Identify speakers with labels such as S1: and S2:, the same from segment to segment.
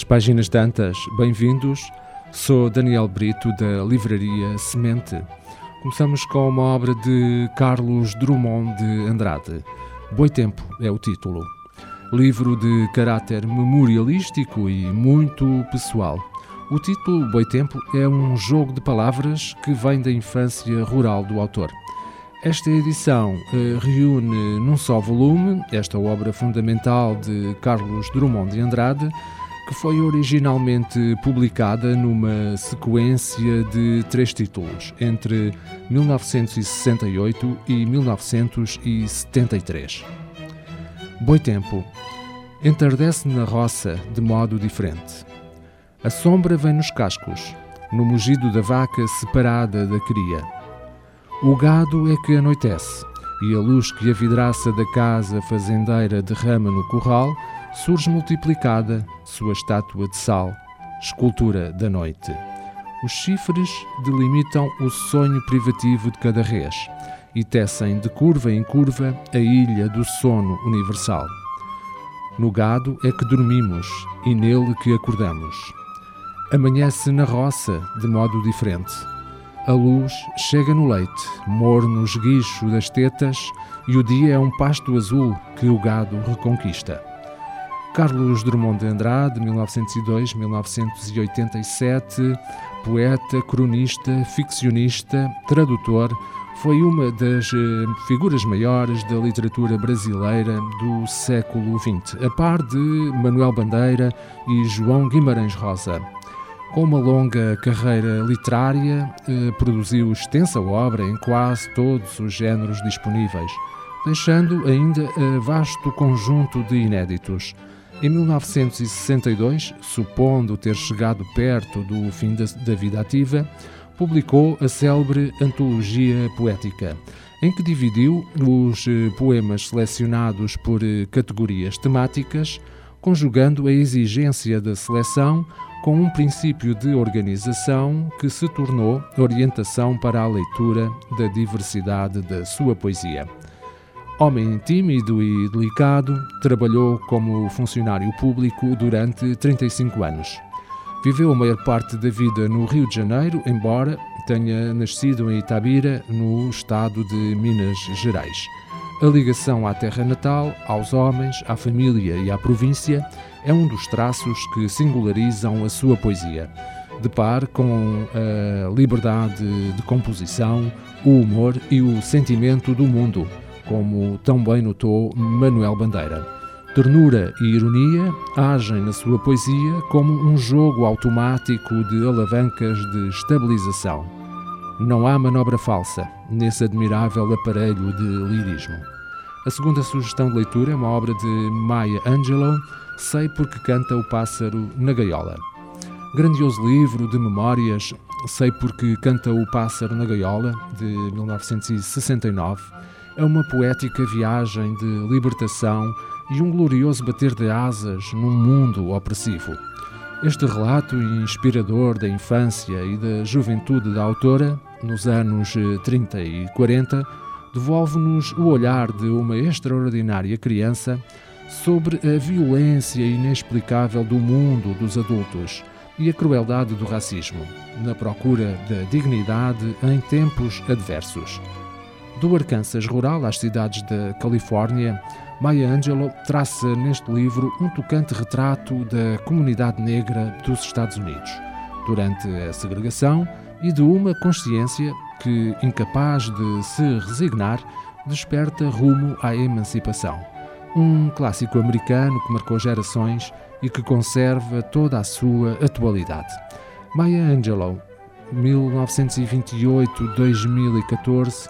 S1: às páginas tantas, bem-vindos. Sou Daniel Brito da Livraria Semente. Começamos com uma obra de Carlos Drummond de Andrade. Boi Tempo é o título. Livro de caráter memorialístico e muito pessoal. O título Boi Tempo é um jogo de palavras que vem da infância rural do autor. Esta edição eh, reúne num só volume esta obra fundamental de Carlos Drummond de Andrade, que foi originalmente publicada numa sequência de três títulos, entre 1968 e 1973. Boi Tempo entardece na roça de modo diferente. A sombra vem nos cascos, no mugido da vaca separada da cria o gado é que anoitece, e a luz que a vidraça da casa fazendeira derrama no curral surge multiplicada, sua estátua de sal, escultura da noite. Os chifres delimitam o sonho privativo de cada res e tecem de curva em curva a ilha do sono universal. No gado é que dormimos e nele que acordamos. Amanhece na roça de modo diferente a luz chega no leite, morno esguicho das tetas, e o dia é um pasto azul que o gado reconquista. Carlos Drummond de Andrade, 1902-1987, poeta, cronista, ficcionista, tradutor, foi uma das eh, figuras maiores da literatura brasileira do século XX, a par de Manuel Bandeira e João Guimarães Rosa. Com uma longa carreira literária, eh, produziu extensa obra em quase todos os géneros disponíveis, deixando ainda eh, vasto conjunto de inéditos. Em 1962, supondo ter chegado perto do fim da, da vida ativa, publicou a célebre Antologia Poética, em que dividiu os eh, poemas selecionados por categorias temáticas, conjugando a exigência da seleção com um princípio de organização que se tornou orientação para a leitura da diversidade da sua poesia. Homem tímido e delicado, trabalhou como funcionário público durante 35 anos. Viveu a maior parte da vida no Rio de Janeiro, embora tenha nascido em Itabira, no estado de Minas Gerais. A ligação à terra natal, aos homens, à família e à província é um dos traços que singularizam a sua poesia. De par com a liberdade de composição, o humor e o sentimento do mundo, como tão bem notou Manuel Bandeira. Ternura e ironia agem na sua poesia como um jogo automático de alavancas de estabilização. Não há manobra falsa nesse admirável aparelho de lirismo. A segunda sugestão de leitura é uma obra de Maya Angelou, Sei porque canta o pássaro na gaiola. Grandioso livro de memórias, Sei porque canta o pássaro na gaiola, de 1969, é uma poética viagem de libertação e um glorioso bater de asas num mundo opressivo. Este relato inspirador da infância e da juventude da autora, nos anos 30 e 40, devolve-nos o olhar de uma extraordinária criança sobre a violência inexplicável do mundo dos adultos e a crueldade do racismo, na procura da dignidade em tempos adversos. Do Arkansas rural às cidades da Califórnia, Maya Angelou traça neste livro um tocante retrato da comunidade negra dos Estados Unidos, durante a segregação e de uma consciência que, incapaz de se resignar, desperta rumo à emancipação um clássico americano que marcou gerações e que conserva toda a sua atualidade. Maya Angelou, 1928-2014,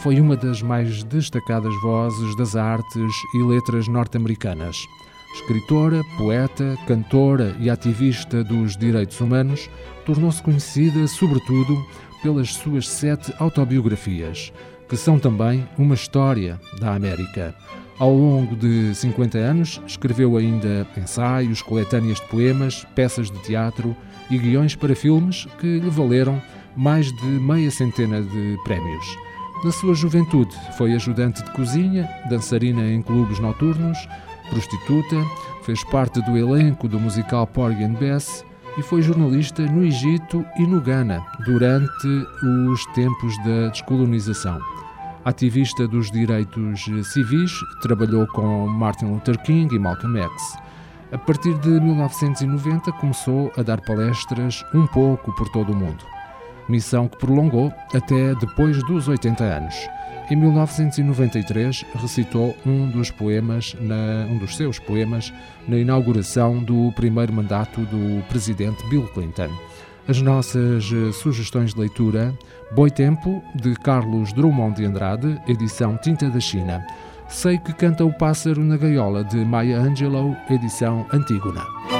S1: foi uma das mais destacadas vozes das artes e letras norte-americanas. Escritora, poeta, cantora e ativista dos direitos humanos, tornou-se conhecida, sobretudo, pelas suas sete autobiografias, que são também uma história da América. Ao longo de 50 anos, escreveu ainda ensaios, coletâneas de poemas, peças de teatro e guiões para filmes que lhe valeram mais de meia centena de prémios. Na sua juventude, foi ajudante de cozinha, dançarina em clubes noturnos, prostituta, fez parte do elenco do musical Porgy and Bess e foi jornalista no Egito e no Ghana durante os tempos da descolonização. Ativista dos direitos civis, trabalhou com Martin Luther King e Malcolm X. A partir de 1990 começou a dar palestras um pouco por todo o mundo. Missão que prolongou até depois dos 80 anos. Em 1993 recitou um dos poemas, na, um dos seus poemas, na inauguração do primeiro mandato do presidente Bill Clinton. As nossas eh, sugestões de leitura: Boi Tempo, de Carlos Drummond de Andrade, edição Tinta da China. Sei que canta o pássaro na gaiola, de Maya Angelou, edição Antígona.